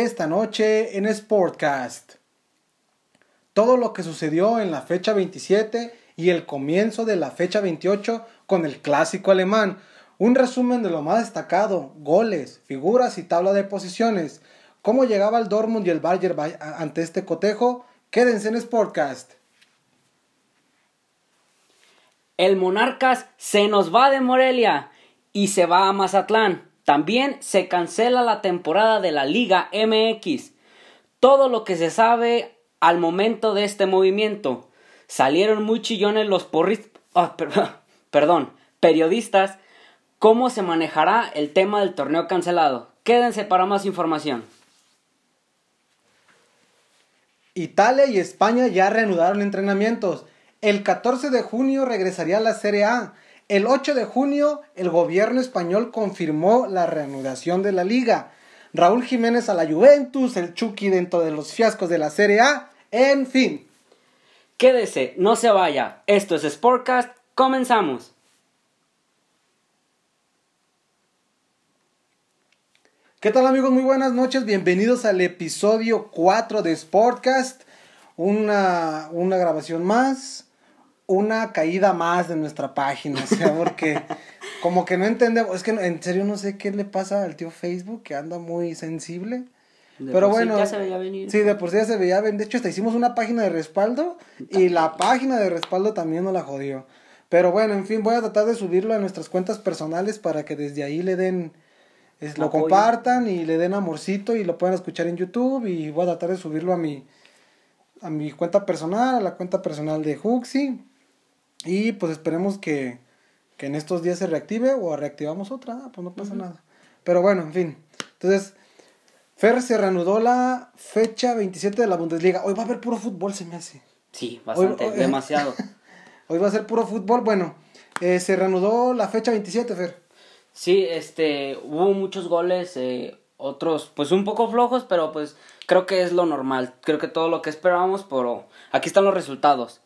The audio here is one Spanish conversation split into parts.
esta noche en Sportcast. Todo lo que sucedió en la fecha 27 y el comienzo de la fecha 28 con el clásico alemán. Un resumen de lo más destacado, goles, figuras y tabla de posiciones. ¿Cómo llegaba el Dortmund y el Bayern ante este cotejo? Quédense en Sportcast. El Monarcas se nos va de Morelia y se va a Mazatlán. También se cancela la temporada de la Liga MX. Todo lo que se sabe al momento de este movimiento. Salieron muy chillones los porris... Ah, perdón, periodistas. ¿Cómo se manejará el tema del torneo cancelado? Quédense para más información. Italia y España ya reanudaron entrenamientos. El 14 de junio regresaría a la Serie A. El 8 de junio, el gobierno español confirmó la reanudación de la liga. Raúl Jiménez a la Juventus, el Chucky dentro de los fiascos de la Serie A, en fin. Quédese, no se vaya. Esto es Sportcast, comenzamos. ¿Qué tal amigos? Muy buenas noches, bienvenidos al episodio 4 de Sportcast. Una, una grabación más una caída más de nuestra página, o sea, porque como que no entendemos, es que en serio no sé qué le pasa al tío Facebook, que anda muy sensible. pero bueno, ya se veía venir. Sí, de por sí ya se veía venir. De hecho, hasta hicimos una página de respaldo y la página de respaldo también nos la jodió. Pero bueno, en fin, voy a tratar de subirlo a nuestras cuentas personales para que desde ahí le den, lo compartan y le den amorcito y lo puedan escuchar en YouTube y voy a tratar de subirlo a mi, a mi cuenta personal, a la cuenta personal de Huxi y pues esperemos que, en estos días se reactive o reactivamos otra, pues no pasa nada. Pero bueno, en fin. Entonces, Fer se reanudó la fecha 27 de la Bundesliga. Hoy va a haber puro fútbol, se me hace. Sí, bastante, demasiado. hoy va a ser puro fútbol. Bueno, eh, se reanudó la fecha 27, Fer. Sí, este, hubo muchos goles, eh, otros pues un poco flojos, pero pues creo que es lo normal. Creo que todo lo que esperábamos, pero aquí están los resultados.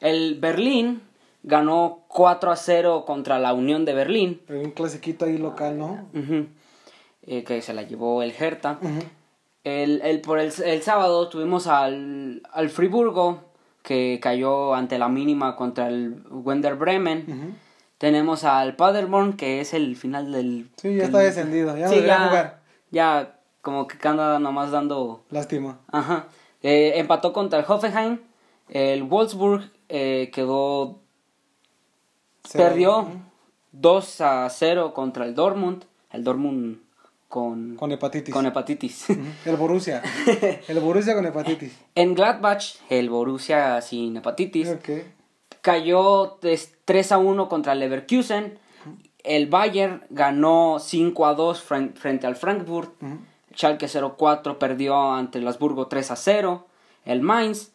El Berlín ganó 4 a 0 contra la Unión de Berlín. un clasiquito ahí local, ¿no? Eh, que se la llevó el Hertha. el, el, por el, el, sábado tuvimos al, al Friburgo, que cayó ante la mínima contra el Wender Bremen. Tenemos al Paderborn, que es el final del... Sí, ya está descendido, ya no ya, jugar. Ya como que anda nomás dando... Lástima. Ajá. Eh, empató contra el Hoffenheim. El Wolfsburg eh, quedó Perdió 2 a 0 contra el Dortmund. El Dortmund con, con hepatitis. Con hepatitis. El Borussia. El Borussia con hepatitis. En Gladbach, el Borussia sin hepatitis. Cayó 3 a 1 contra el Leverkusen. El Bayern ganó 5 a 2 frente al Frankfurt. Schalke 04 perdió ante el Habsburgo 3 a 0. El Mainz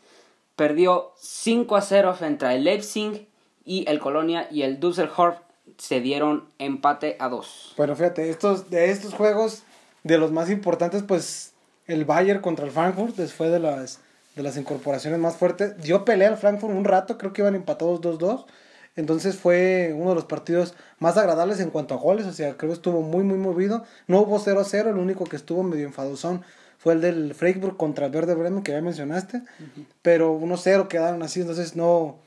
perdió 5 a 0 frente al Leipzig y el Colonia y el Düsseldorf se dieron empate a dos. Bueno, fíjate, estos, de estos juegos, de los más importantes, pues el Bayern contra el Frankfurt, después de las, de las incorporaciones más fuertes, dio pelea al Frankfurt un rato, creo que iban empatados 2-2. Entonces fue uno de los partidos más agradables en cuanto a goles, o sea, creo que estuvo muy, muy movido. No hubo 0-0, el único que estuvo medio enfadosón fue el del Freiburg contra el Verde Bremen que ya mencionaste, pero 1-0 quedaron así, entonces no,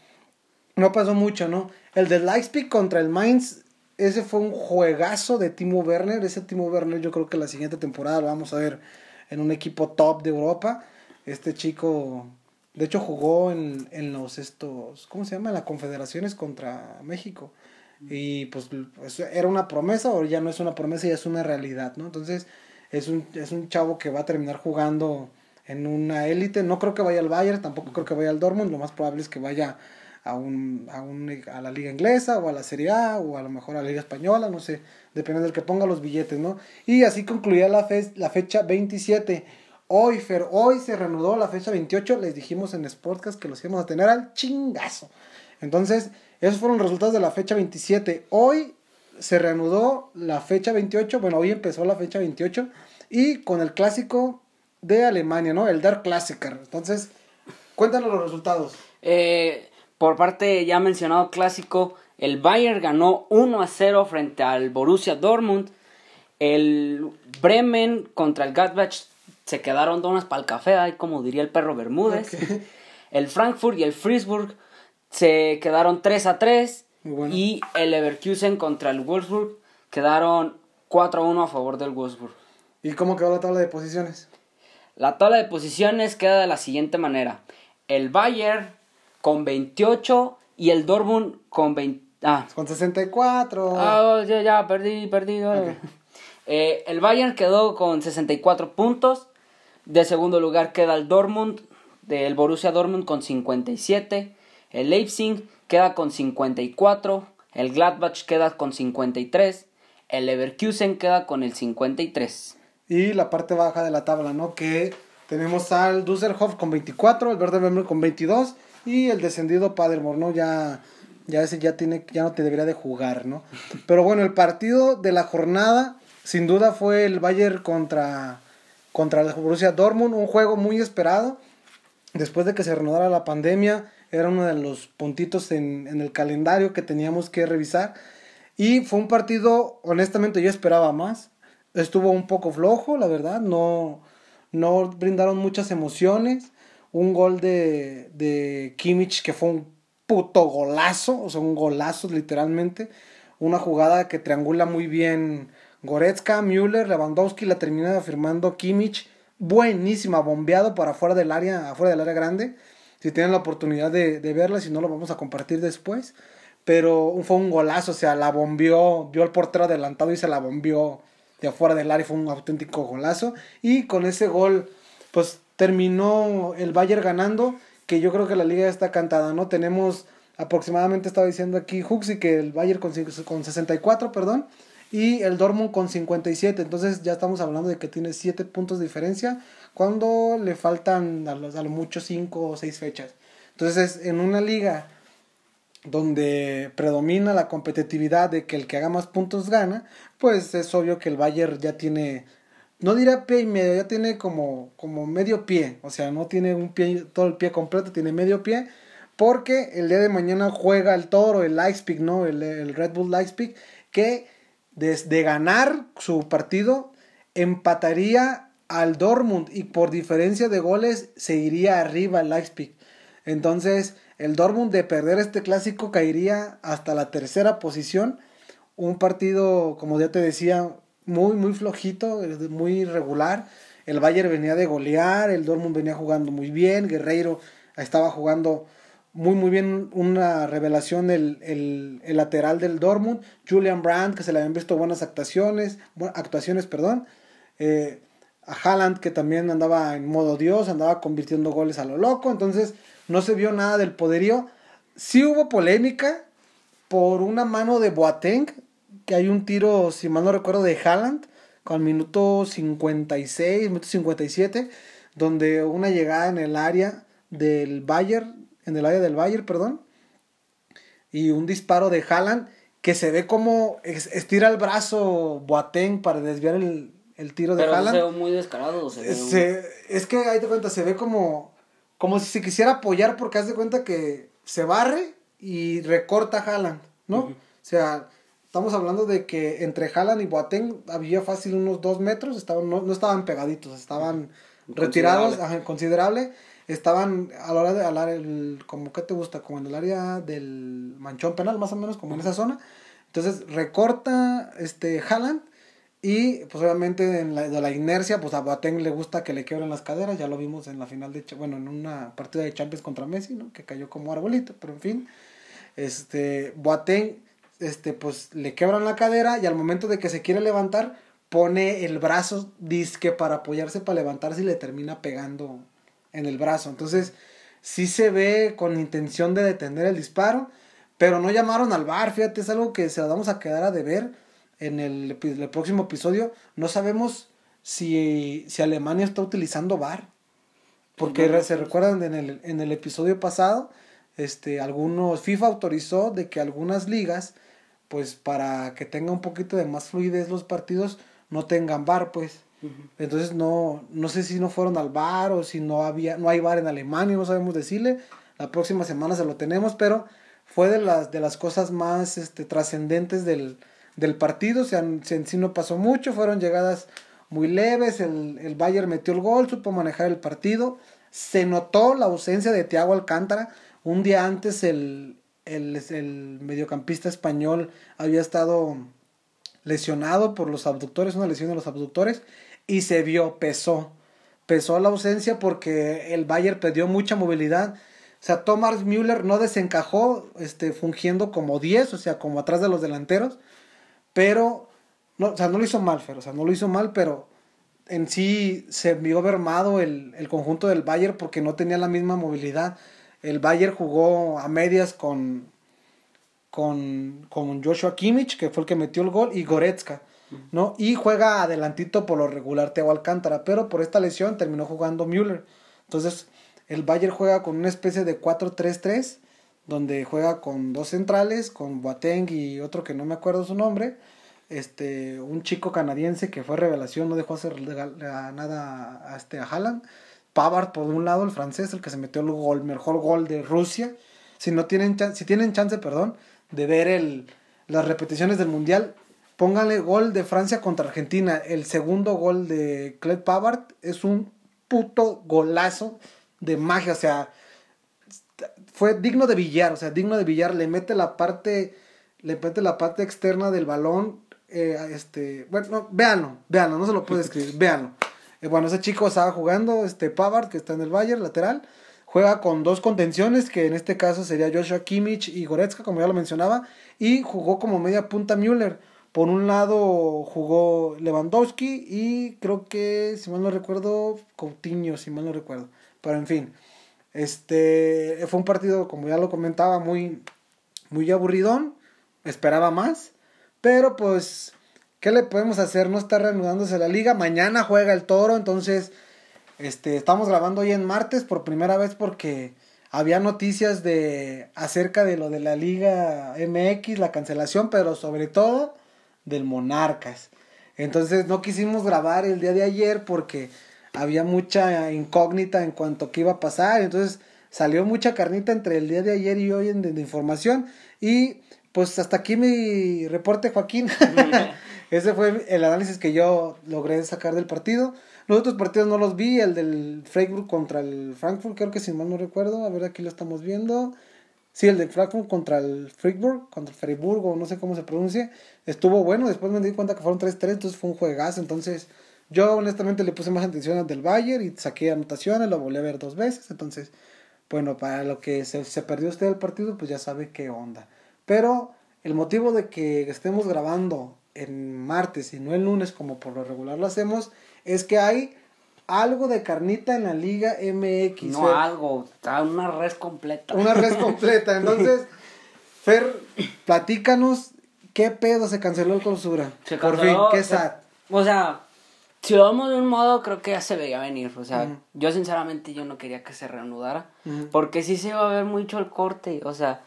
no pasó mucho, ¿no? El de Leipzig contra el Mainz, ese fue un juegazo de Timo Werner. Ese Timo Werner yo creo que la siguiente temporada lo vamos a ver en un equipo top de Europa. Este chico, de hecho jugó en, en los estos, ¿cómo se llama? En las confederaciones contra México. Y pues era una promesa, o ya no es una promesa, ya es una realidad, ¿no? Entonces es un, es un chavo que va a terminar jugando en una élite. No creo que vaya al Bayern, tampoco creo que vaya al Dortmund. Lo más probable es que vaya a, un, a, un, a la liga inglesa o a la Serie A o a lo mejor a la liga española, no sé, depende del que ponga los billetes, ¿no? Y así concluía la, fe, la fecha 27. Hoy, Fer, hoy se reanudó la fecha 28, les dijimos en Sportcast que los íbamos a tener al chingazo. Entonces, esos fueron los resultados de la fecha 27. Hoy se reanudó la fecha 28, bueno, hoy empezó la fecha 28 y con el clásico de Alemania, ¿no? El Dark Classicer. Entonces, cuéntanos los resultados. Eh, por parte ya mencionado clásico, el Bayern ganó 1 a 0 frente al Borussia Dortmund. El Bremen contra el Gladbach se quedaron donas para el café, ahí como diría el perro Bermúdez. El Frankfurt y el Friesburg se quedaron 3 a 3. Y el Leverkusen contra el Wolfsburg quedaron 4 a 1 a favor del Wolfsburg. ¿Y cómo quedó la tabla de posiciones? La tabla de posiciones queda de la siguiente manera. El Bayern con 28 y el Dortmund con 20... Ah. Con 64. Ah, ya, ya, perdí, perdí. Eh, el Bayern quedó con 64 puntos. De segundo lugar queda el Dortmund, del Borussia Dortmund con 57. El Leipzig queda con 54. El Gladbach queda con 53. El Leverkusen queda con el 53. Y la parte baja de la tabla, ¿no? Que tenemos al Düsseldorf con 24, el Verde Bremen con 22 y el descendido Paderborn, ¿no? Ya, ya ese ya, tiene, ya no te debería de jugar, ¿no? Pero bueno, el partido de la jornada sin duda fue el Bayern contra, contra el Borussia Dortmund, un juego muy esperado. Después de que se reanudara la pandemia, era uno de los puntitos en, en el calendario que teníamos que revisar. Y fue un partido, honestamente, yo esperaba más. Estuvo un poco flojo, la verdad. No, no brindaron muchas emociones. Un gol de, de Kimmich que fue un puto golazo, o sea, un golazo literalmente. Una jugada que triangula muy bien Goretzka, Müller, Lewandowski la termina firmando Kimmich. Buenísima, bombeado para afuera del área, afuera del área grande. Si tienen la oportunidad de, de verla, si no lo vamos a compartir después. Pero fue un golazo, o sea, la bombeó, vio al portero adelantado y se la bombeó de afuera del área. Fue un auténtico golazo. Y con ese gol, pues terminó el Bayern ganando, que yo creo que la liga ya está cantada, ¿no? Tenemos aproximadamente, estaba diciendo aquí Huxi, que el Bayern con, con 64, perdón, y el Dortmund con 57. Entonces ya estamos hablando de que tiene 7 puntos de diferencia cuando le faltan a, los, a lo mucho 5 o 6 fechas. Entonces en una liga donde predomina la competitividad de que el que haga más puntos gana, pues es obvio que el Bayern ya tiene, no dirá pie y medio, ya tiene como, como medio pie, o sea, no tiene un pie, todo el pie completo, tiene medio pie, porque el día de mañana juega el Toro, el Leipzig, ¿no? El, el Red Bull Leipzig, que desde ganar su partido empataría al Dortmund y por diferencia de goles se iría arriba el Leipzig. Entonces, el Dortmund de perder este clásico caería hasta la tercera posición. Un partido, como ya te decía, muy, muy flojito, muy irregular. El Bayern venía de golear, el Dortmund venía jugando muy bien, Guerreiro estaba jugando muy muy bien una revelación el, el, lateral del Dortmund, Julian Brandt, que se le habían visto buenas actuaciones, actuaciones, perdón, eh, a Haaland que también andaba en modo Dios, andaba convirtiendo goles a lo loco, entonces no se vio nada del poderío. Sí hubo polémica por una mano de Boateng, que hay un tiro, si mal no recuerdo, de Haaland, con minuto 56, minuto 57, donde una llegada en el área del Bayern en el área del Bayern, perdón. Y un disparo de Haaland que se ve como estira el brazo Boateng para desviar el, tiro de Pero Haaland. Se ve muy descarado. Es que ahí te cuenta, se ve como, como si se quisiera apoyar porque haz de cuenta que se barre y recorta Haaland, ¿no? O sea, estamos hablando de que entre Haaland y Boateng había fácil unos dos metros, estaban, no, estaban pegaditos, estaban retirados, considerable. Estaban a la hora de hablar el como que te gusta como en el área del manchón penal más o menos como en esa zona. Entonces recorta este Haaland y pues obviamente en la, de la inercia pues a Boateng le gusta que le quiebren las caderas. Ya lo vimos en la final de bueno en una partida de Champions contra Messi no que cayó como arbolito pero en fin. Este Boateng este pues le quebran la cadera y al momento de que se quiere levantar pone el brazo disque para apoyarse para levantarse y le termina pegando en el brazo. Entonces, sí se ve con intención de detener el disparo, pero no llamaron al bar. Fíjate, es algo que se lo vamos a quedar a deber en el, próximo episodio. No sabemos si, si, Alemania está utilizando bar. Porque se recuerdan en el, en el episodio pasado, este, algunos, FIFA autorizó de que algunas ligas, pues para que tenga un poquito de más fluidez los partidos, no tengan bar, pues. Entonces no, no sé si no fueron al bar o si no había, no hay bar en Alemania, no sabemos decirle. La próxima semana se lo tenemos, pero fue de las, de las cosas más este, trascendentes del, del partido. O sea, en sí no pasó mucho, fueron llegadas muy leves, el, el Bayern metió el gol, supo manejar el partido, se notó la ausencia de Thiago Alcántara, un día antes el, el, el mediocampista español había estado lesionado por los abductores, una lesión de los abductores, y se vio, pesó, pesó la ausencia porque el Bayern perdió mucha movilidad. O sea, Thomas Müller no desencajó este, fungiendo como 10, o sea, como atrás de los delanteros, pero, no, o sea, no lo hizo mal, o sea, no lo hizo mal, pero en sí se vio mermado el, el conjunto del Bayern porque no tenía la misma movilidad. El Bayern jugó a medias con, con, con Joshua Kimmich, que fue el que metió el gol, y Goretzka, ¿no? Y juega adelantito por lo regular Teo Alcántara, pero por esta lesión terminó jugando Müller. Entonces, el Bayern juega con una especie de 4-3-3, donde juega con dos centrales, con Boateng y otro que no me acuerdo su nombre, este, un chico canadiense que fue revelación, no dejó hacer nada a, este, a Haaland. Pavard por un lado, el francés, el que se metió el gol, mejor gol de Rusia. Si no tienen, si tienen chance, perdón, de ver el, las repeticiones del Mundial, pónganle gol de Francia contra Argentina. El segundo gol de Clet Pavard es un puto golazo de magia. O sea, fue digno de billar. O sea, digno de billar. Le mete la parte, le mete la parte externa del balón. Eh, este, bueno, no, véanlo, véanlo, no se lo puedo escribir, véanlo. Eh, bueno, ese chico estaba jugando, este Pavard, que está en el Bayern, lateral Juega con dos contenciones, que en este caso sería Joshua Kimmich y Goretzka, como ya lo mencionaba, y jugó como media punta Müller. Por un lado jugó Lewandowski y creo que, si mal no recuerdo, Coutinho, si mal no recuerdo. Pero en fin, este fue un partido, como ya lo comentaba, muy, muy aburridón. Esperaba más. Pero pues, ¿qué le podemos hacer? No está reanudándose la liga. Mañana juega el toro, entonces este, estamos grabando hoy en martes por primera vez porque había noticias de acerca de lo de la Liga MX, la cancelación, pero sobre todo del Monarcas. Entonces no quisimos grabar el día de ayer porque había mucha incógnita en cuanto a qué iba a pasar. Entonces salió mucha carnita entre el día de ayer y hoy en de, información. Y pues hasta aquí mi reporte, Joaquín. Ese fue el análisis que yo logré sacar del partido. Los otros partidos no los vi, el del Freiburg contra el Frankfurt, creo que si mal no recuerdo, a ver aquí lo estamos viendo. Sí, el de Frankfurt contra el Freiburg, contra el Freiburg, no sé cómo se pronuncia, estuvo bueno, después me di cuenta que fueron 3-3, entonces fue un juegazo, entonces yo honestamente le puse más atención al del Bayern y saqué anotaciones, lo volví a ver dos veces, entonces, bueno, para lo que se, se perdió usted el partido, pues ya sabe qué onda. Pero el motivo de que estemos grabando en martes y no el lunes como por lo regular lo hacemos es que hay algo de carnita en la Liga MX. No algo, una res completa. Una res completa. Entonces, Fer, platícanos qué pedo se canceló el clausura. Se Por fin, qué sad. O sea, si lo vemos de un modo, creo que ya se veía venir. O sea, yo sinceramente yo no quería que se reanudara. Porque sí se iba a ver mucho el corte. O sea,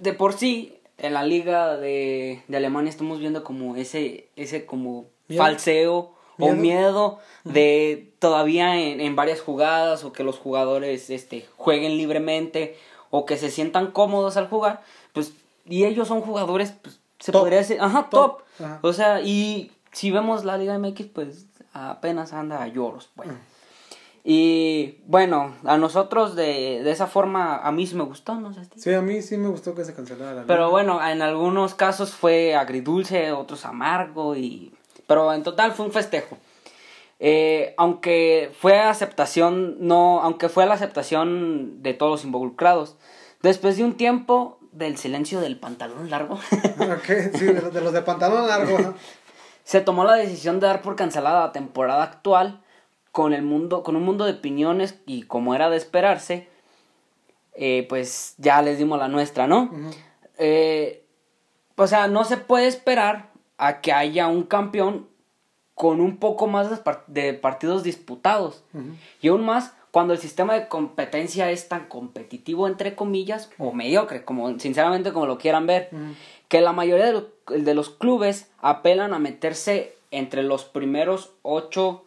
de por sí, en la liga de, de Alemania estamos viendo como ese, ese como falseo o miedo. de todavía en, varias jugadas o que los jugadores este, jueguen libremente o que se sientan cómodos al jugar, pues, y ellos son jugadores, pues, se podría decir, ajá, top. O sea, y si vemos la Liga MX, pues, apenas anda a lloros, bueno. Y bueno, a nosotros de, de esa forma, a mí sí me gustó, ¿no? Sí, a mí sí me gustó que se cancelara la Pero bueno, en algunos casos fue agridulce, otros amargo y pero en total fue un festejo. Eh, aunque fue aceptación, no, aunque fue la aceptación de todos los involucrados. Después de un tiempo del silencio del pantalón largo. sí, de los de, pantalón largo. se tomó la decisión de dar por cancelada la temporada actual con el mundo, con un mundo de opiniones y como era de esperarse, eh, pues ya les dimos la nuestra, ¿no? Eh, o sea, no se puede esperar a que haya un campeón con un poco más de partidos disputados. Y aún más cuando el sistema de competencia es tan competitivo, entre comillas, o mediocre, como sinceramente como lo quieran ver, que la mayoría de, los clubes apelan a meterse entre los primeros ocho,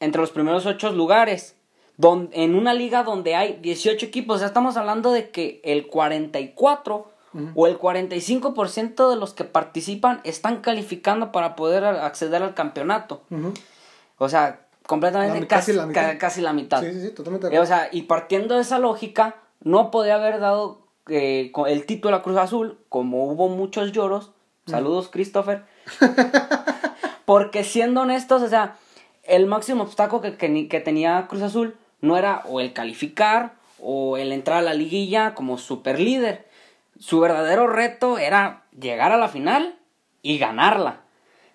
entre los primeros ocho lugares. Donde, en una liga donde hay 18 equipos, ya estamos hablando de que el 44 o el 45% de los que participan están calificando para poder acceder al campeonato. O sea, completamente casi, la mitad. casi la mitad. Sí, sí, sí, totalmente. o sea, y partiendo de esa lógica, no podía haber dado eh, el título a Cruz Azul, como hubo muchos lloros. Saludos, Christopher. Porque siendo honestos, o sea, el máximo obstáculo que, que, tenía Cruz Azul no era o el calificar o el entrar a la liguilla como super líder. Su verdadero reto era llegar a la final y ganarla.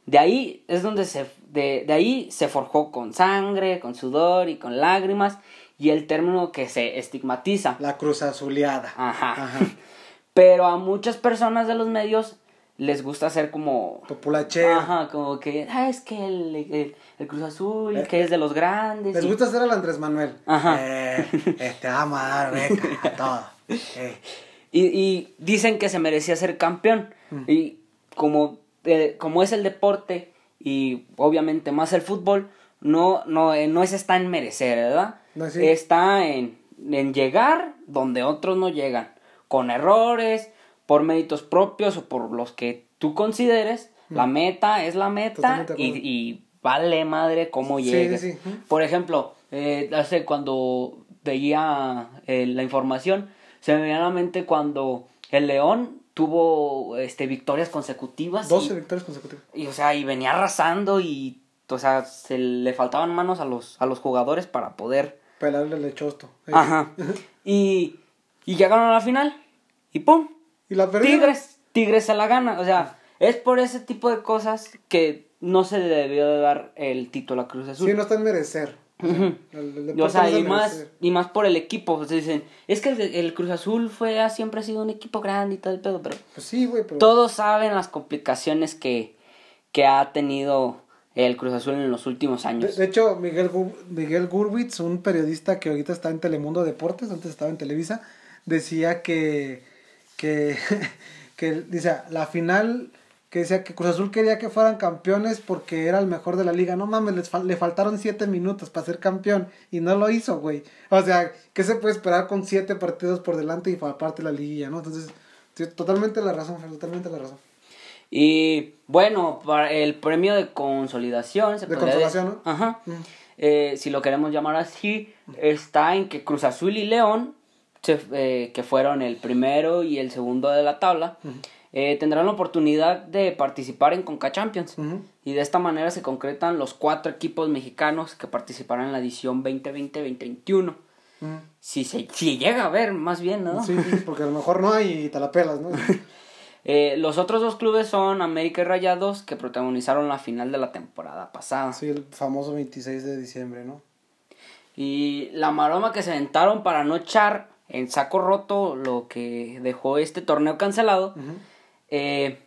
De ahí es donde se, de, de ahí se forjó con sangre, con sudor y con lágrimas y el término que se estigmatiza. La cruz azuleada. Ajá. Pero a muchas personas de los medios les gusta hacer como... Populacheo. Ajá, como que, ah, es que el, el, Cruz Azul, eh, que es de los grandes. Les gusta hacer al Andrés Manuel. Ajá. Eh, este, vamos a dar beca a todo. Eh. Y, y, dicen que se merecía ser campeón. Y como, eh, como es el deporte y obviamente más el fútbol, no, no, no es está en merecer, ¿verdad? Está en, en llegar donde otros no llegan. Con errores, por méritos propios o por los que tú consideres. La meta es la meta y, vale madre cómo llegue. Por ejemplo, eh, hace cuando veía eh, la información, se me venía a la mente cuando el León tuvo este victorias consecutivas. 12 victorias consecutivas. Y o sea, y venía arrasando y o sea, se le faltaban manos a los, a los jugadores para poder pelarle el chosto. Ajá. y, y llegaron a la final y pum, ¿Y la Tigres, Tigres se la gana. O sea, es por ese tipo de cosas que no se le debió de dar el título a Cruz Azul. Sí, no está en merecer. o sea, y, más, y más por el equipo. O sea, dicen, es que el, Cruz Azul fue, siempre ha sido un equipo grande y todo el pedo, pero. Pues sí, güey, Todos saben las complicaciones que, que ha tenido el Cruz Azul en los últimos años. De, hecho, Miguel, Miguel Gurwitz, un periodista que ahorita está en Telemundo Deportes, antes estaba en Televisa, decía que que, que dice, la final, que decía que Cruz Azul quería que fueran campeones porque era el mejor de la liga. No mames, les le faltaron siete minutos para ser campeón y no lo hizo, güey. O sea, ¿qué se puede esperar con siete partidos por delante y aparte la liguilla, no? Entonces, totalmente la razón, totalmente la razón. Y bueno, para el premio de consolidación. de consolación, ¿no? Ajá. Eh, si lo queremos llamar así, está en que Cruz Azul y León eh, que fueron el primero y el segundo de la tabla, eh, tendrán la oportunidad de participar en Conca Champions. Y de esta manera se concretan los cuatro equipos mexicanos que participarán en la edición 2020-2021. Si, se, si llega a ver, más bien, ¿no? Sí, porque a lo mejor no hay talapelas, ¿no? Eh, los otros dos clubes son América y Rayados, que protagonizaron la final de la temporada pasada. Sí, el famoso 26 de diciembre, ¿no? Y la maroma que se aventaron para no echar en saco roto lo que dejó este torneo cancelado eh,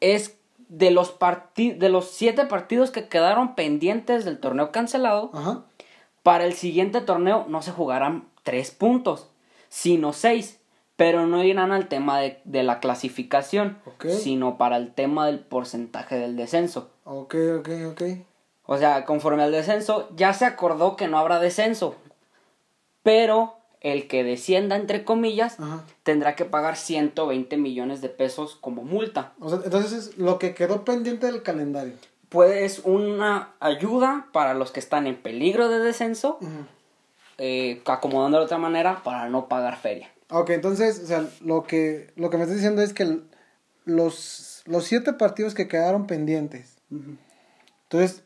es de los de los siete partidos que quedaron pendientes del torneo cancelado para el siguiente torneo no se jugarán tres puntos sino seis pero no irán al tema de, la clasificación sino para el tema del porcentaje del descenso. Ok ok ok. O sea conforme al descenso ya se acordó que no habrá descenso pero el que descienda, entre comillas, tendrá que pagar 120 millones de pesos como multa. O sea, entonces lo que quedó pendiente del calendario. Pues una ayuda para los que están en peligro de descenso, eh, acomodando de otra manera para no pagar feria. Ok, entonces, o sea, lo que, lo que me estás diciendo es que los, los siete partidos que quedaron pendientes, entonces,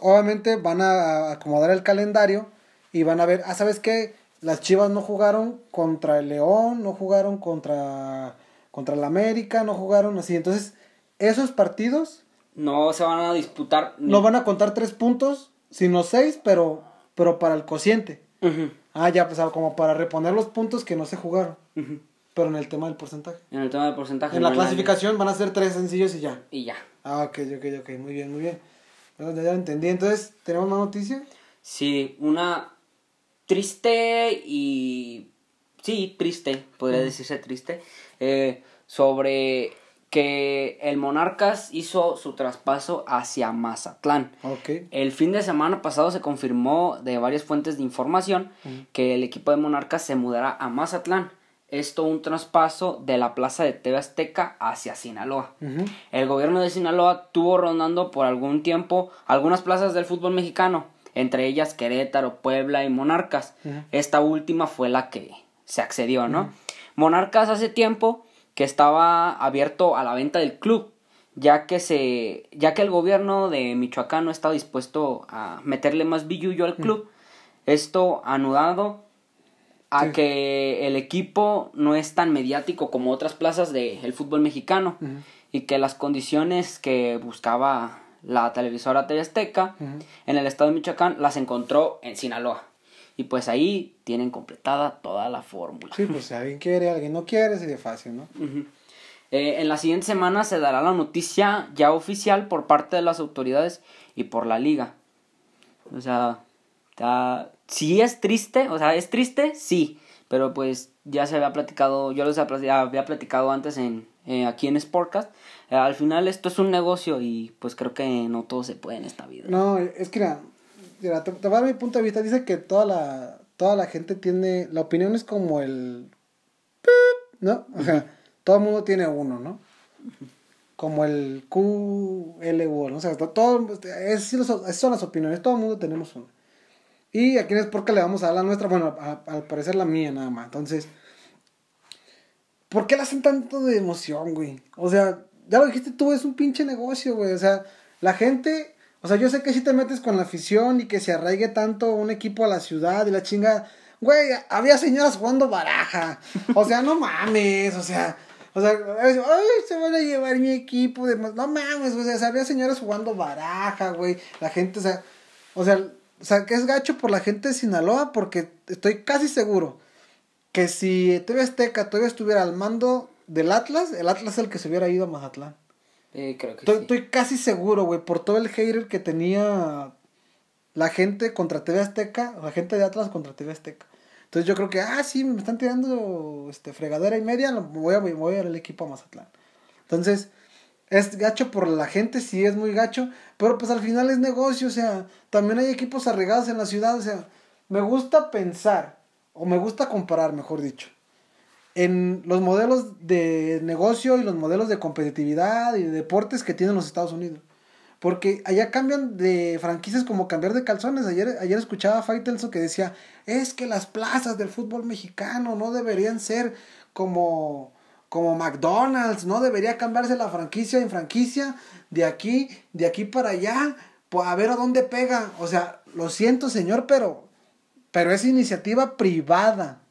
obviamente van a acomodar el calendario y van a ver, ah, ¿sabes qué? Las Chivas no jugaron contra el León, no jugaron contra, contra el América, no jugaron así. Entonces, esos partidos... No se van a disputar. No van a contar tres puntos, sino seis, pero, pero para el cociente. Ah, ya, pues como para reponer los puntos que no se jugaron. Pero en el tema del porcentaje. En el tema del porcentaje. En la clasificación van a ser tres sencillos y ya. Y ya. Ah, ok, ok, ok. Muy bien, muy bien. Ya, ya entendí. Entonces, ¿tenemos más noticia? Sí, una triste y... Sí, triste, podría decirse triste, eh, sobre que el Monarcas hizo su traspaso hacia Mazatlán. El fin de semana pasado se confirmó de varias fuentes de información que el equipo de Monarcas se mudará a Mazatlán. esto un traspaso de la plaza de TV Azteca hacia Sinaloa. El gobierno de Sinaloa tuvo rondando por algún tiempo algunas plazas del fútbol mexicano, entre ellas Querétaro, Puebla y Monarcas. Esta última fue la que se accedió, ¿no? Monarcas hace tiempo que estaba abierto a la venta del club, ya que se ya que el gobierno de Michoacán no estaba dispuesto a meterle más billullo al club. Esto anudado a que el equipo no es tan mediático como otras plazas del fútbol mexicano y que las condiciones que buscaba la televisora TV Azteca en el estado de Michoacán las encontró en Sinaloa. Y pues ahí tienen completada toda la fórmula. Sí, pues si alguien quiere, alguien no quiere, sería fácil, ¿no? Eh, en la siguiente semana se dará la noticia ya oficial por parte de las autoridades y por la liga. O sea, está, sí es triste, o sea, es triste, sí, pero pues ya se había platicado, yo les había platicado antes en, eh, aquí en Sportcast, al final esto es un negocio y pues creo que no todo se puede en esta vida. No, es que mira, te, voy a dar mi punto de vista, dice que toda la, toda la gente tiene, la opinión es como el... ¿No? O sea, todo el mundo tiene uno, ¿no? Como el QLU, ¿no? O sea, todo, es, esas son las opiniones, todo el mundo tenemos uno. Y aquí es porque le vamos a dar la nuestra, bueno, al parecer la mía nada más. Entonces, ¿por qué le hacen tanto de emoción, güey? O sea, ya lo dijiste tú, es un pinche negocio, güey. O sea, la gente, o sea, yo sé que si te metes con la afición y que se arraigue tanto un equipo a la ciudad y la chinga, güey, había señoras jugando baraja. O sea, no mames, o sea, o sea, ay, se van a llevar mi equipo de no mames, o sea, había señoras jugando baraja, güey. La gente, o sea, o sea, o sea, que es gacho por la gente de Sinaloa porque estoy casi seguro que si TV Azteca todavía estuviera al mando del Atlas, el Atlas es el que se hubiera ido a Mazatlán. Eh, creo que estoy, sí. estoy casi seguro, güey, por todo el hater que tenía la gente contra TV Azteca, la gente de Atlas contra TV Azteca. Entonces yo creo que, ah, sí, me están tirando este, fregadera y media, voy a, voy a ir al equipo a Mazatlán. Entonces, es gacho por la gente, sí es muy gacho, pero pues al final es negocio, o sea, también hay equipos arregados en la ciudad, o sea, me gusta pensar, o me gusta comparar, mejor dicho, en los modelos de negocio y los modelos de competitividad y de deportes que tienen los Estados Unidos. Porque allá cambian de franquicias como cambiar de calzones. Ayer, ayer escuchaba a Faitelson que decía, es que las plazas del fútbol mexicano no deberían ser como como McDonald's, ¿no? Debería cambiarse la franquicia en franquicia de aquí, de aquí para allá, pues a ver a dónde pega. O sea, lo siento, señor, pero, pero es iniciativa privada,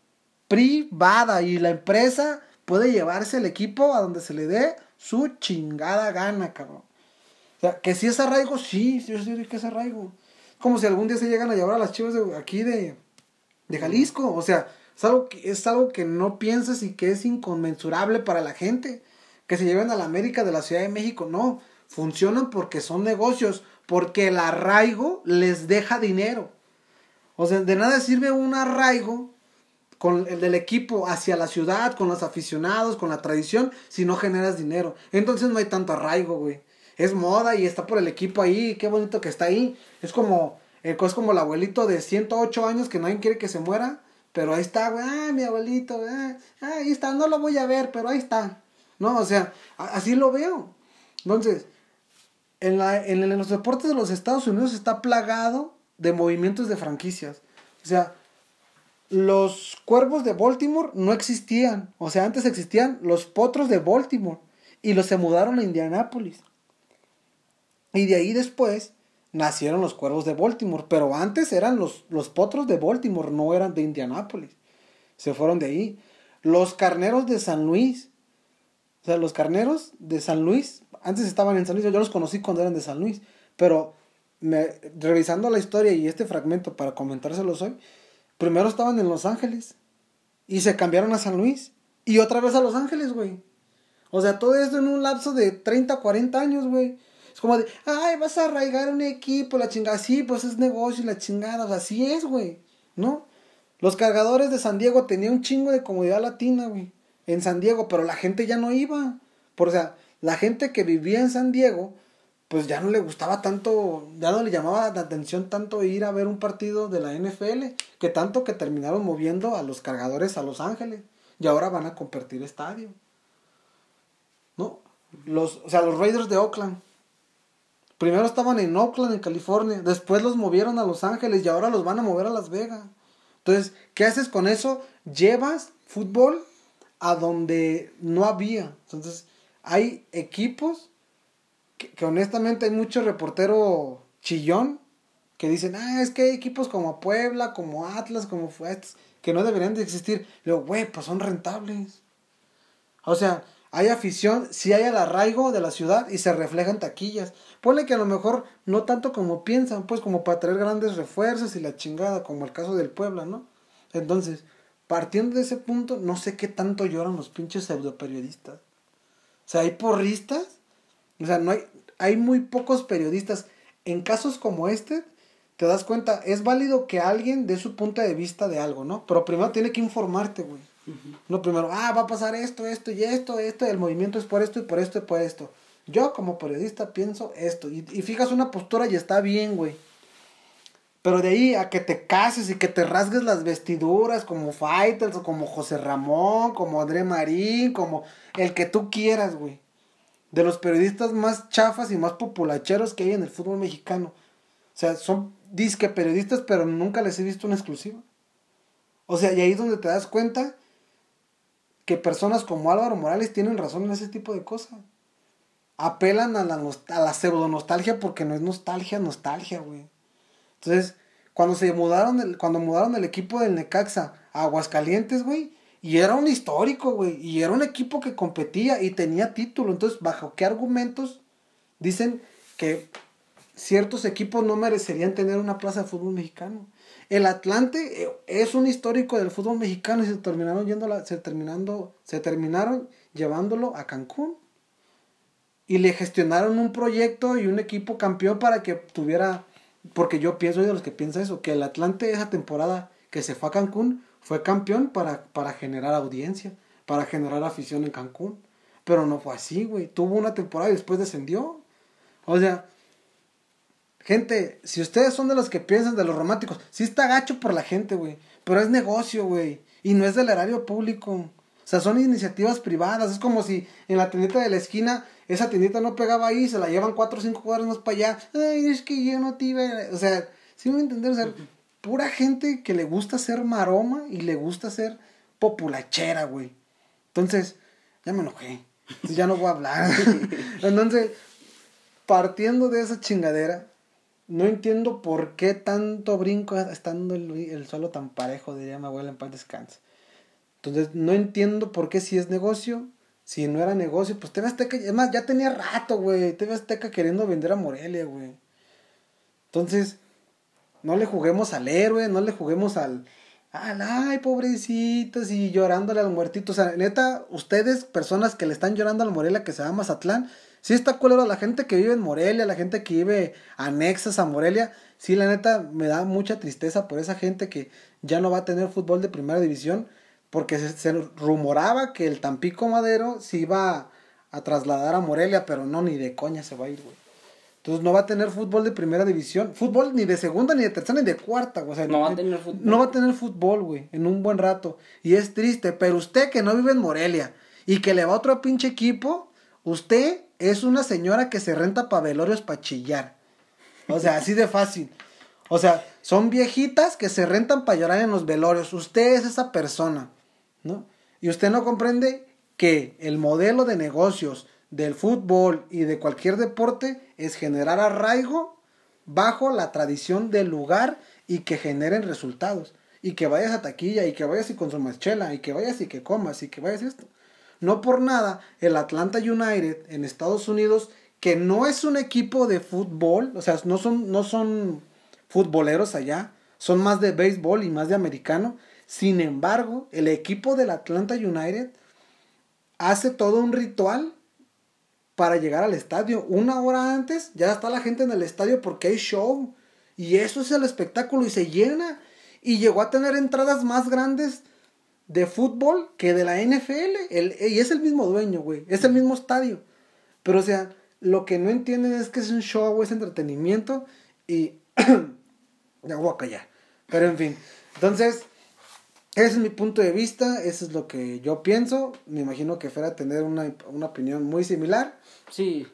privada, y la empresa puede llevarse el equipo a donde se le dé su chingada gana, cabrón. O sea, que si es arraigo, sí, yo sí que es arraigo. Como si algún día se llegan a llevar a las chivas de aquí de, de Jalisco, o sea, es algo, que, es algo que no piensas y que es inconmensurable para la gente. Que se lleven a la América de la Ciudad de México. No, funcionan porque son negocios, porque el arraigo les deja dinero. O sea, de nada sirve un arraigo con el del equipo hacia la ciudad, con los aficionados, con la tradición, si no generas dinero. Entonces no hay tanto arraigo, güey. Es moda y está por el equipo ahí, qué bonito que está ahí. Es como, es como el abuelito de 108 años que nadie quiere que se muera pero ahí está, güey, ah, mi abuelito, ah, ahí está, no lo voy a ver, pero ahí está. No, o sea, así lo veo. Entonces, en, la, en, los deportes de los Estados Unidos está plagado de movimientos de franquicias. O sea, los cuervos de Baltimore no existían. O sea, antes existían los potros de Baltimore. Y los se mudaron a Indianápolis. Y de ahí después nacieron los cuervos de Baltimore, pero antes eran los, los potros de Baltimore, no eran de Indianápolis. Se fueron de ahí. Los carneros de San Luis. O sea, los carneros de San Luis, antes estaban en San Luis, yo los conocí cuando eran de San Luis, pero me, revisando la historia y este fragmento para comentárselos hoy, primero estaban en Los Ángeles y se cambiaron a San Luis y otra vez a Los Ángeles, güey. O sea, todo esto en un lapso de 30, 40 años, güey. Es como de, ay, vas a arraigar un equipo, la chingada. Sí, pues es negocio y la chingada. O sea, así es, güey. ¿No? Los cargadores de San Diego tenían un chingo de comodidad latina, güey. En San Diego, pero la gente ya no iba. Por, o sea, la gente que vivía en San Diego, pues ya no le gustaba tanto, ya no le llamaba la atención tanto ir a ver un partido de la NFL, que tanto que terminaron moviendo a los cargadores a Los Ángeles. y ahora van a convertir estadio. ¿No? Los, o sea, los Raiders de Oakland. Primero estaban en Oakland, en California. Después los movieron a Los Ángeles y ahora los van a mover a Las Vegas. Entonces, ¿qué haces con eso? Llevas fútbol a donde no había. Entonces, hay equipos que, honestamente hay mucho reportero chillón que dicen, ah, es que hay equipos como Puebla, como Atlas, como Fuertes, que no deberían de existir. Luego, güey, pues son rentables. O sea, hay afición, sí hay el arraigo de la ciudad y se refleja en taquillas. Ponle que a lo mejor no tanto como piensan, pues como para traer grandes refuerzos y la chingada, como el caso del Puebla, ¿no? Entonces, partiendo de ese punto, no sé qué tanto lloran los pinches pseudoperiodistas. O sea, hay porristas, o sea, no hay, hay muy pocos periodistas. En casos como este, te das cuenta, es válido que alguien dé su punto de vista de algo, ¿no? Pero primero tiene que informarte, güey. No primero, ah, va a pasar esto, esto y esto, esto, el movimiento es por esto y por esto y por esto. Yo como periodista pienso esto. Y, y fijas una postura y está bien, güey. Pero de ahí a que te cases y que te rasgues las vestiduras como Fighters o como José Ramón, como André Marín, como el que tú quieras, güey. De los periodistas más chafas y más populacheros que hay en el fútbol mexicano. O sea, son disque periodistas, pero nunca les he visto una exclusiva. O sea, y ahí es donde te das cuenta que personas como Álvaro Morales tienen razón en ese tipo de cosas. Apelan a la, a la pseudo nostalgia porque no es nostalgia, nostalgia, güey. Entonces, cuando se mudaron, el, cuando mudaron el equipo del Necaxa a Aguascalientes, güey, y era un histórico, güey, y era un equipo que competía y tenía título. Entonces, ¿bajo qué argumentos dicen que ciertos equipos no merecerían tener una plaza de fútbol mexicano. El Atlante eh, es un histórico del fútbol mexicano y se terminaron yendo se terminando, se terminaron llevándolo a Cancún. Y le gestionaron un proyecto y un equipo campeón para que tuviera, porque yo pienso de los que piensa eso, que el Atlante esa temporada que se fue a Cancún fue campeón para, para generar audiencia, para generar afición en Cancún. Pero no fue así, güey. Tuvo una temporada y después descendió. O sea, Gente, si ustedes son de los que piensan de los románticos, sí está gacho por la gente, güey. Pero es negocio, güey. Y no es del erario público. O sea, son iniciativas privadas. Es como si en la tiendita de la esquina, esa tiendita no pegaba ahí, se la llevan cuatro o cinco cuadros más para allá. Ay, es que yo no te iba O sea, sí me entender. O sea, pura gente que le gusta ser maroma y le gusta ser populachera, güey. Entonces, ya me enojé. Ya no voy a hablar. Entonces, partiendo de esa chingadera, no entiendo por qué tanto brinco estando el, el suelo tan parejo, diría mi abuela en paz descanse. Entonces, no entiendo por qué si es negocio, si no era negocio, pues TV Azteca, es más, ya tenía rato, güey, TV Azteca queriendo vender a Morelia, güey. Entonces, no le juguemos al héroe, no le juguemos al, al ay, pobrecitos, y llorándole al muertito. O sea, neta, ustedes, personas que le están llorando al Morelia que se llama Mazatlán, Sí está culero la gente que vive en Morelia, la gente que vive anexas a Morelia. Sí, la neta, me da mucha tristeza por esa gente que ya no va a tener fútbol de primera división. Porque se, rumoraba que el Tampico Madero se iba a, trasladar a Morelia, pero no, ni de coña se va a ir, güey. Entonces no va a tener fútbol de primera división. Fútbol ni de segunda, ni de tercera, ni de cuarta, güey. no va a tener fútbol. No va a tener fútbol, güey, en un buen rato. Y es triste, pero usted que no vive en Morelia y que le va a otro pinche equipo, usted es una señora que se renta para velorios para chillar. O sea, así de fácil. O sea, son viejitas que se rentan para llorar en los velorios. Usted es esa persona, ¿no? Y usted no comprende que el modelo de negocios del fútbol y de cualquier deporte es generar arraigo bajo la tradición del lugar y que generen resultados. Y que vayas a taquilla y que vayas y consumas chela y que vayas y que comas y que vayas esto. No por nada, el Atlanta United en Estados Unidos, que no es un equipo de fútbol, o sea, no son, no son futboleros allá, son más de béisbol y más de americano. Sin embargo, el equipo del Atlanta United hace todo un ritual para llegar al estadio. Una hora antes ya está la gente en el estadio porque hay show. Y eso es el espectáculo y se llena. Y llegó a tener entradas más grandes de fútbol que de la NFL. El, y es el mismo dueño, güey. Es el mismo estadio. Pero, o sea, lo que no entienden es que es un show, es entretenimiento. Y. ya voy a callar. Pero, en fin. Entonces, Ese es mi punto de vista, eso es lo que yo pienso. Me imagino que fuera tener una, una opinión muy similar. Sí,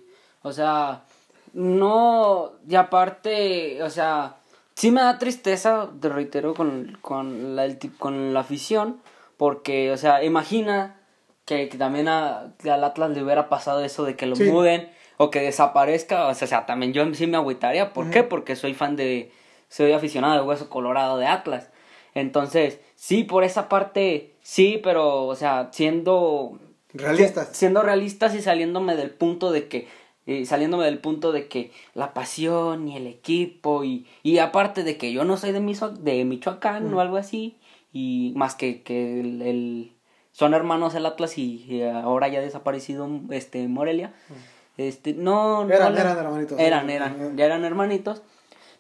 o sea, no, y aparte, o sea, sí me da tristeza, te reitero, con, con, la, con la afición, porque, o sea, imagina que, también a, al Atlas le hubiera pasado eso de que lo muden o que desaparezca, o sea, también yo sí me agüitaría, ¿por qué? Porque soy fan de, soy aficionado de Hueso Colorado de Atlas. Entonces, sí, por esa parte, sí, pero, o sea, siendo... Realistas. Siendo realistas y saliéndome del punto de que... Y saliéndome del punto de que la pasión y el equipo y, y aparte de que yo no soy de, de Michoacán o algo así y más que, que el, son hermanos el Atlas y, ahora ya ha desaparecido este Morelia este no eran, eran hermanitos eran eran ya eran hermanitos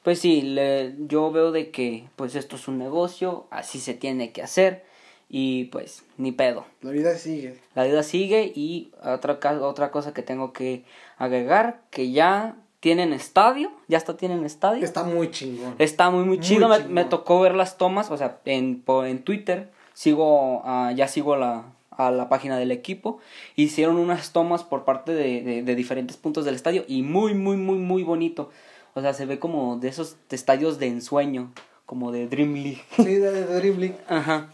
pues sí, le, yo veo de que pues esto es un negocio, así se tiene que hacer y pues ni pedo. La vida sigue. La vida sigue y otra, otra cosa que tengo que agregar, que ya tienen estadio, ya hasta tienen estadio. Está muy chingón. Está muy, muy chido, Me, tocó ver las tomas, o sea, en, en Twitter, sigo, uh, ya sigo la, a la página del equipo, hicieron unas tomas por parte de, de diferentes puntos del estadio y muy, muy, muy, muy bonito. O sea, se ve como de esos estadios de ensueño, como de Dream League. Sí, de, Dream League. Ajá.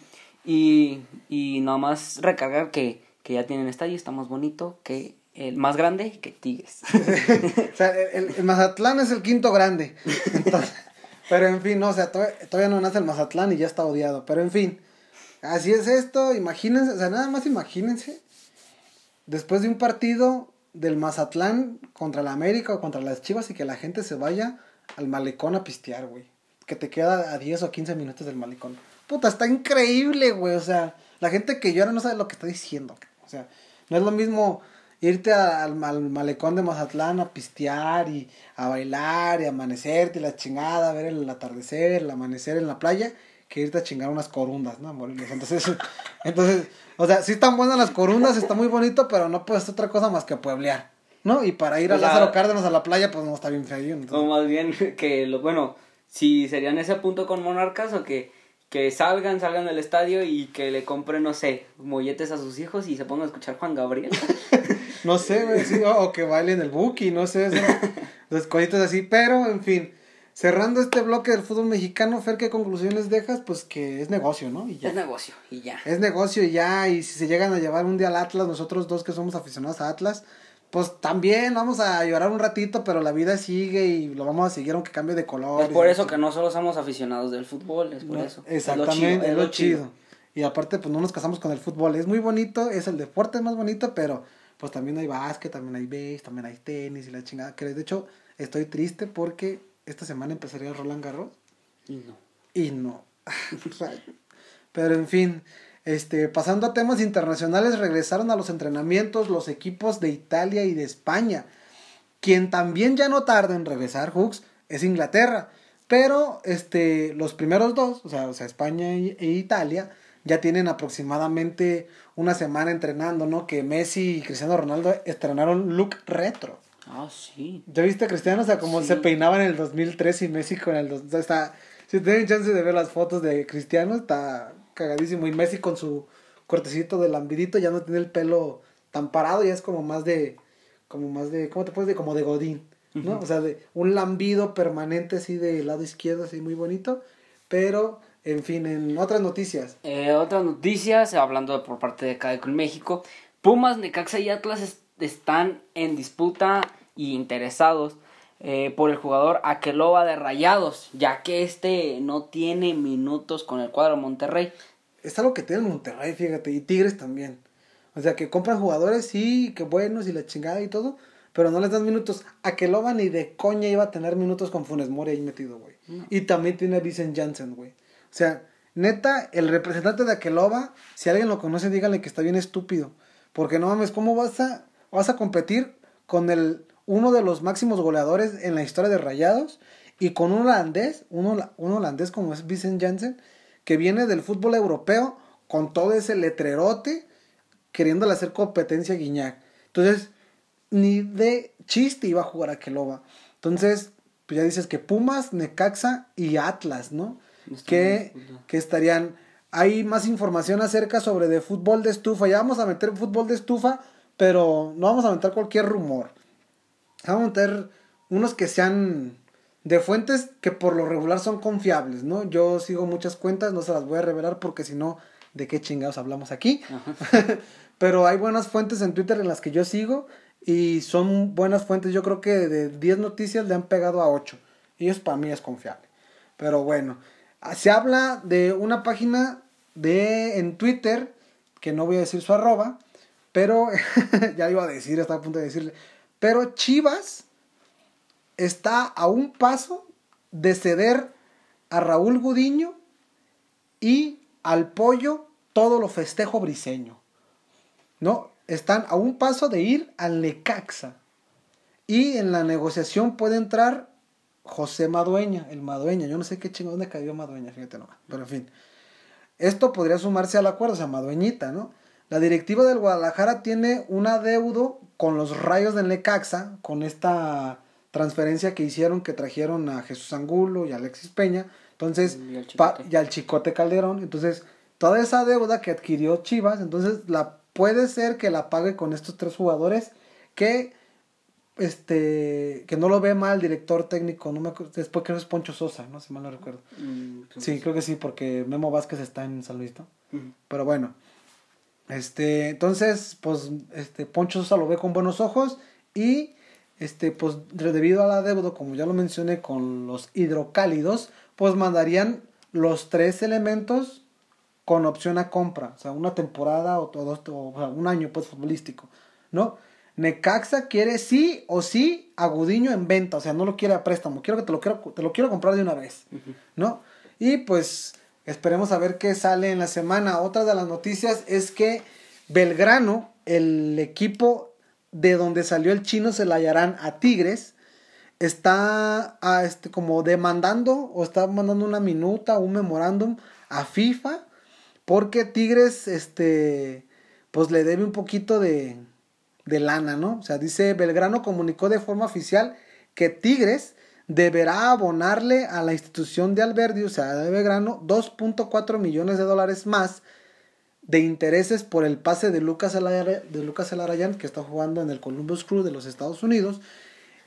Y, y nada más recargar que, que ya tienen estadio, está más bonito que el más grande que Tigres. o sea, el, Mazatlán es el quinto grande. pero en fin, no, o sea, todavía, todavía, no nace el Mazatlán y ya está odiado. Pero en fin, así es esto. Imagínense, o sea, nada más imagínense. Después de un partido del Mazatlán contra la América o contra las Chivas y que la gente se vaya al malecón a pistear, güey. Que te queda a 10 o 15 minutos del malecón. Puta, está increíble, güey. O sea, la gente que llora no sabe lo que está diciendo. O sea, no es lo mismo irte al, malecón de Mazatlán a pistear y a bailar y amanecerte y la chingada, a ver el atardecer, el amanecer en la playa, que irte a chingar unas corundas, ¿no? Entonces, entonces o sea, sí están buenas las corundas, está muy bonito, pero no puedes otra cosa más que pueblear. ¿No? Y para ir a Lázaro Cárdenas a la playa, pues no está bien feo. O más bien que, lo, bueno, si serían ese punto con Monarcas o que, que salgan, salgan del estadio y que le compren, no sé, molletes a sus hijos y se pongan a escuchar Juan Gabriel. no sé, güey, sí, o, que bailen el buki, no sé, los cositas así, pero en fin. Cerrando este bloque del fútbol mexicano, Fer, ¿qué conclusiones dejas? Pues que es negocio, ¿no? Y ya. Es negocio, y ya. Es negocio y ya, y si se llegan a llevar un día al Atlas, nosotros dos que somos aficionados a Atlas, pues también vamos a llorar un ratito, pero la vida sigue y lo vamos a seguir aunque cambie de color. Es por eso que no solo somos aficionados del fútbol, es por eso. Exactamente, es lo, chido, Y aparte, pues no nos casamos con el fútbol, es muy bonito, es el deporte más bonito, pero pues también hay básquet, también hay base, también hay tenis y la chingada. Que de hecho, estoy triste porque esta semana empezaría Roland Garros. Y no. Y no. Pero en fin, este, pasando a temas internacionales, regresaron a los entrenamientos los equipos de Italia y de España. Quien también ya no tarda en regresar, Hooks, es Inglaterra. Pero este, los primeros dos, o sea, o sea España e Italia, ya tienen aproximadamente una semana entrenando, ¿no? Que Messi y Cristiano Ronaldo estrenaron look retro. Ah, sí. ¿Ya viste a Cristiano? O sea, como se peinaba en el 2003 y Messi con el... O sea, está, si tienen chance de ver las fotos de Cristiano, está cagadísimo. Y Messi con su cortecito de lambidito ya no tiene el pelo tan parado, ya es como más de... Como más de... ¿Cómo te puedes decir? Como de Godín, ¿no? O sea, de un lambido permanente así de lado izquierdo, así muy bonito. Pero, en fin, en otras noticias. Eh, otras noticias, hablando por parte de con México. Pumas, Necaxa y Atlas están en disputa y interesados eh, por el jugador Aqueloba de Rayados, ya que este no tiene minutos con el cuadro Monterrey. Es algo que tiene el Monterrey, fíjate, y Tigres también. O sea, que compran jugadores, sí, que buenos y la chingada y todo, pero no les dan minutos. Aqueloba ni de coña iba a tener minutos con Funes Mori ahí metido, güey. Y también tiene a Vincent Janssen, güey. O sea, neta, el representante de Aqueloba, si alguien lo conoce, díganle que está bien estúpido. Porque no mames, ¿cómo vas a, vas a competir con el uno de los máximos goleadores en la historia de Rayados y con un holandés, un, holandés como es Vincent Janssen, que viene del fútbol europeo con todo ese letrerote queriéndole hacer competencia a Guiñac. Entonces, ni de chiste iba a jugar a Keloba. Entonces, pues ya dices que Pumas, Necaxa y Atlas, ¿no? que, que estarían hay más información acerca sobre de fútbol de estufa. Ya vamos a meter fútbol de estufa, pero no vamos a meter cualquier rumor. Vamos a meter unos que sean de fuentes que por lo regular son confiables, ¿no? Yo sigo muchas cuentas, no se las voy a revelar porque si no, ¿de qué chingados hablamos aquí? pero hay buenas fuentes en Twitter en las que yo sigo y son buenas fuentes. Yo creo que de 10 noticias le han pegado a 8 y eso para mí es confiable. Pero bueno, se habla de una página de en Twitter, que no voy a decir su arroba, pero ya iba a decir, estaba a punto de decirle, pero Chivas está a un paso de ceder a Raúl Gudiño y al pollo todo lo festejo briseño. ¿No? Están a un paso de ir al Necaxa. Y en la negociación puede entrar José Madueña, el Madueña. Yo no sé qué chingón de cayó Madueña, fíjate nomás. Pero en fin. Esto podría sumarse al acuerdo, o sea, Madueñita, ¿no? La directiva del Guadalajara tiene un adeudo con los rayos del Necaxa, con esta transferencia que hicieron, que trajeron a Jesús Angulo y a Alexis Peña, entonces, y, al Chicote. Calderón, entonces, toda esa deuda que adquirió Chivas, entonces, la puede ser que la pague con estos tres jugadores que este que no lo ve mal el director técnico, no me después que no es Poncho Sosa, no si mal no recuerdo. Mm, sí, creo que sí, porque Memo Vázquez está en San Luis, Pero bueno. Este, entonces, pues este Poncho Sosa lo ve con buenos ojos y este pues debido a la deuda, como ya lo mencioné con los hidrocálidos, pues mandarían los tres elementos con opción a compra, o sea, una temporada o, todo, o un año pues futbolístico, ¿no? Necaxa quiere sí o sí a Gudiño en venta, o sea, no lo quiere a préstamo, quiero que te lo quiero, te lo quiero comprar de una vez, ¿no? Y pues esperemos a ver qué sale en la semana. Otra de las noticias es que Belgrano, el equipo de donde salió el chino, se la hallarán a Tigres, está a este, como demandando o está mandando una minuta, un memorándum a FIFA, porque Tigres, este, pues le debe un poquito de de lana, ¿no? O sea, dice Belgrano comunicó de forma oficial que Tigres deberá abonarle a la institución de Alberdi, o sea, de Belgrano, 2.4 millones de dólares más de intereses por el pase de Lucas, de Lucas Elarayán, que está jugando en el Columbus Crew de los Estados Unidos.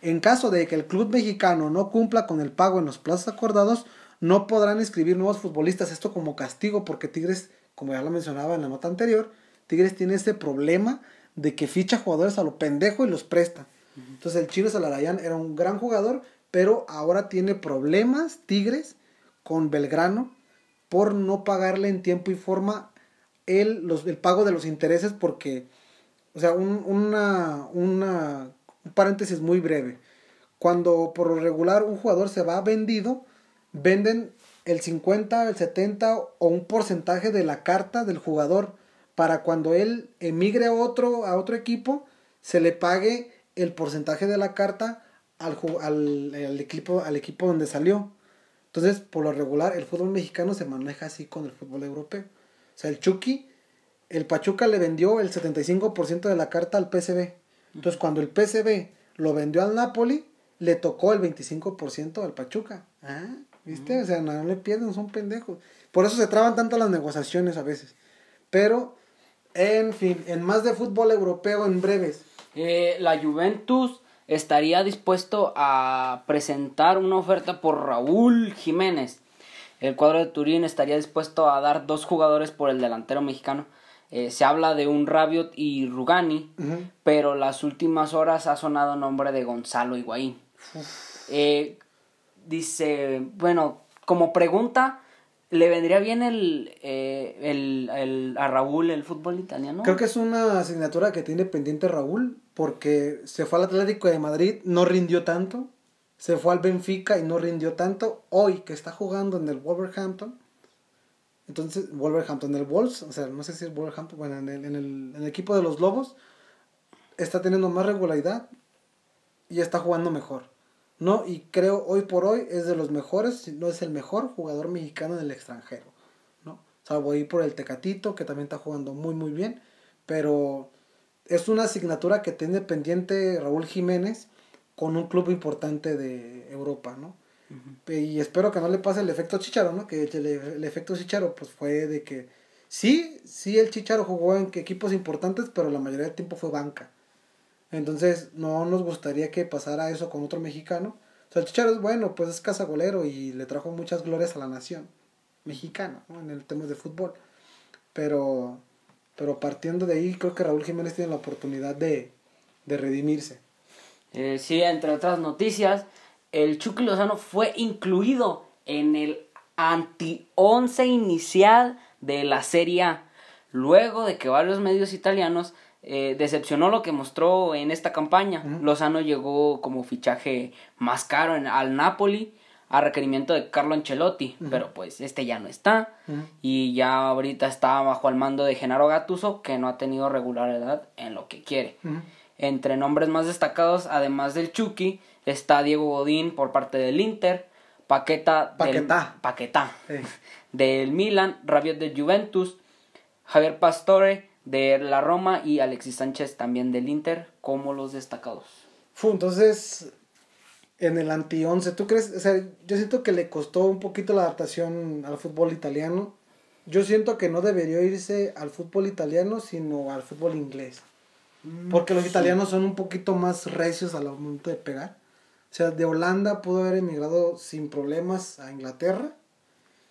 En caso de que el club mexicano no cumpla con el pago en los plazos acordados, no podrán inscribir nuevos futbolistas. Esto como castigo, porque Tigres, como ya lo mencionaba en la nota anterior, Tigres tiene ese problema de que ficha jugadores a lo pendejo y los presta. Entonces el Chino Salarayán era un gran jugador, pero ahora tiene problemas Tigres con Belgrano por no pagarle en tiempo y forma el, los, el pago de los intereses porque, o sea, un, una, una, un paréntesis muy breve. Cuando por lo regular un jugador se va vendido, venden el 50, el 70 o un porcentaje de la carta del jugador para cuando él emigre a otro, a otro equipo, se le pague el porcentaje de la carta al, al, equipo, al equipo donde salió. Entonces, por lo regular, el fútbol mexicano se maneja así con el fútbol europeo. O sea, el Chucky, el Pachuca le vendió el 75% de la carta al PSV. Entonces, cuando el PSV lo vendió al Napoli, le tocó el 25% al Pachuca. ¿Ah? ¿Viste? O sea, no le pierden, son pendejos. Por eso se traban tanto las negociaciones a veces. Pero en fin, en más de fútbol europeo en breves. Eh, la Juventus estaría dispuesto a presentar una oferta por Raúl Jiménez. El cuadro de Turín estaría dispuesto a dar dos jugadores por el delantero mexicano. Eh, se habla de un Rabiot y Rugani, pero las últimas horas ha sonado nombre de Gonzalo Higuaín. Eh, dice, bueno, como pregunta, ¿Le vendría bien el, eh, el, el, a Raúl el fútbol italiano? Creo que es una asignatura que tiene pendiente Raúl, porque se fue al Atlético de Madrid, no rindió tanto. Se fue al Benfica y no rindió tanto. Hoy que está jugando en el Wolverhampton, entonces, Wolverhampton, en el Wolves, o sea, no sé si es Wolverhampton, bueno, en el, en el, en el equipo de los Lobos, está teniendo más regularidad y está jugando mejor. ¿no? Y creo hoy por hoy es de los mejores, si no es el mejor jugador mexicano del extranjero, ¿no? Salvo ahí por el Tecatito, que también está jugando muy, muy bien, pero es una asignatura que tiene pendiente Raúl Jiménez con un club importante de Europa, ¿no? Y espero que no le pase el efecto Chicharo, ¿no? Que el, efecto Chicharo pues fue de que sí, sí el Chicharo jugó en equipos importantes, pero la mayoría del tiempo fue banca. Entonces no nos gustaría que pasara eso con otro mexicano. O sea, el Chicharo es bueno, pues es cazagolero y le trajo muchas glorias a la nación mexicana, ¿no? En el tema de fútbol. Pero, pero partiendo de ahí, creo que Raúl Jiménez tiene la oportunidad de, de redimirse. Eh, sí, entre otras noticias, el Chucky Lozano fue incluido en el anti-11 inicial de la Serie luego de que varios medios italianos eh, decepcionó lo que mostró en esta campaña. Lozano llegó como fichaje más caro en, al Napoli a requerimiento de Carlo Ancelotti, pero pues este ya no está y ya ahorita está bajo el mando de Genaro Gattuso que no ha tenido regularidad en lo que quiere. Entre nombres más destacados, además del Chucky, está Diego Godín por parte del Inter, Paqueta Paquetá. Del, Paquetá del Milan, Rabiot de Juventus, Javier Pastore de la Roma y Alexis Sánchez también del Inter como los destacados. Entonces en el anti 11, ¿tú crees? O sea, yo siento que le costó un poquito la adaptación al fútbol italiano. Yo siento que no debería irse al fútbol italiano, sino al fútbol inglés. Mm, Porque los italianos son un poquito más recios al momento de pegar. O sea, de Holanda pudo haber emigrado sin problemas a Inglaterra.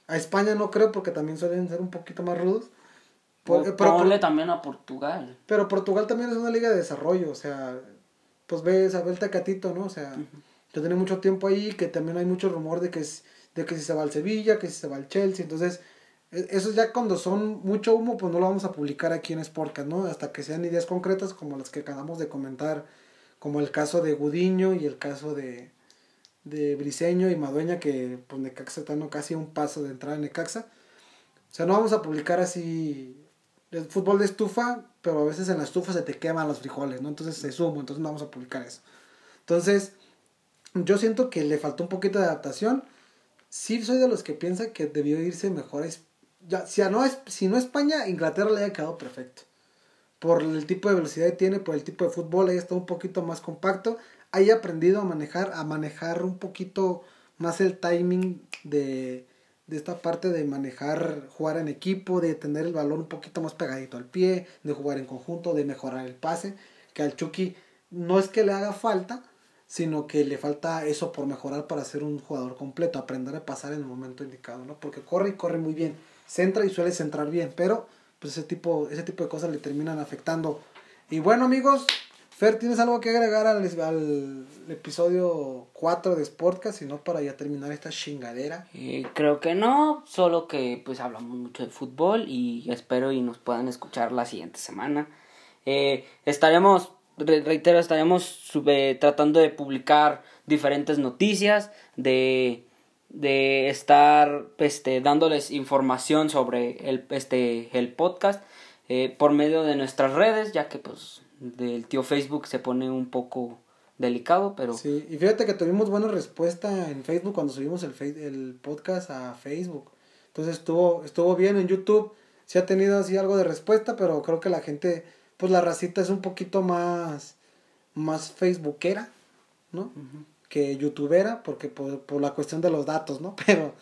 A España no creo porque también suelen ser un poquito más rudos. pero, ponle también a Portugal. Pero Portugal también es una liga de desarrollo, o sea, pues ves a Belta Catito, ¿no? O sea, yo tenía mucho tiempo ahí, que también hay mucho rumor de que, de que si se va al Sevilla, que si se va al Chelsea, entonces e, eso ya cuando son mucho humo, pues no lo vamos a publicar aquí en Sportcast, ¿no? Hasta que sean ideas concretas como las que acabamos de comentar como el caso de Gudiño y el caso de, de Briseño y Madueña, que pues Necaxa está casi un paso de entrar en Necaxa. O sea, no vamos a publicar así el fútbol de estufa, pero a veces en la estufa se te queman los frijoles, ¿no? Entonces se sumo, entonces no vamos a publicar eso. Entonces, yo siento que le faltó un poquito de adaptación. Sí soy de los que piensa que debió irse mejor. Ya, si, no si no España, Inglaterra le haya quedado perfecto por el tipo de velocidad que tiene, por el tipo de fútbol, ahí está un poquito más compacto, haya aprendido a manejar, a manejar un poquito más el timing de, de esta parte de manejar, jugar en equipo, de tener el balón un poquito más pegadito al pie, de jugar en conjunto, de mejorar el pase, que al Chucky no es que le haga falta, sino que le falta eso por mejorar para ser un jugador completo, aprender a pasar en el momento indicado, ¿no? Porque corre y corre muy bien, centra y suele centrar bien, pero pues ese tipo, ese tipo de cosas le terminan afectando. Y bueno amigos, Fer, ¿tienes algo que agregar al, al episodio 4 de Sportcast? Si no, para ya terminar esta chingadera. Eh, creo que no, solo que pues hablamos mucho de fútbol y espero y nos puedan escuchar la siguiente semana. Eh, estaremos, reitero, estaremos tratando de publicar diferentes noticias de de estar este, dándoles información sobre el, este, el podcast eh, por medio de nuestras redes, ya que pues del tío Facebook se pone un poco delicado, pero... Sí, y fíjate que tuvimos buena respuesta en Facebook cuando subimos el, el podcast a Facebook. Entonces estuvo, estuvo bien en YouTube, sí ha tenido así algo de respuesta, pero creo que la gente, pues la racita es un poquito más, más facebookera, ¿no? que youtubera, porque por, por, la cuestión de los datos, ¿no? Pero,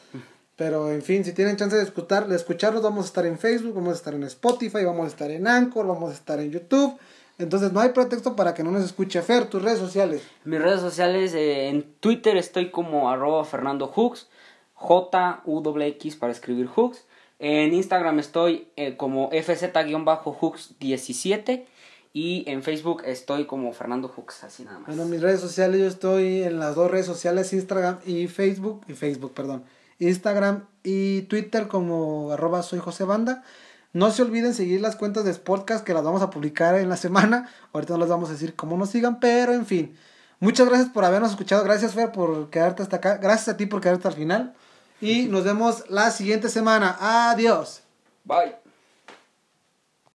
pero en fin, si tienen chance de, escuchar, de escucharnos, vamos a estar en Facebook, vamos a estar en Spotify, vamos a estar en Anchor, vamos a estar en YouTube. Entonces no hay pretexto para que no nos escuche Fer, tus redes sociales. Mis redes sociales, eh, en Twitter estoy como arroba Fernando Hooks, J-U-X para escribir Hooks. En Instagram estoy eh, como FZ-Hooks17. Y en Facebook estoy como Fernando Hooks, así nada más. Bueno, mis redes sociales, yo estoy en las dos redes sociales, Instagram y Facebook, y Facebook, perdón. Instagram y Twitter como arroba soy José Banda. No se olviden seguir las cuentas de Sportcast que las vamos a publicar en la semana. Ahorita no les vamos a decir cómo nos sigan, pero en fin. Muchas gracias por habernos escuchado. Gracias, Fer, por quedarte hasta acá. Gracias a ti por quedarte al final. Y nos vemos la siguiente semana. Adiós. Bye.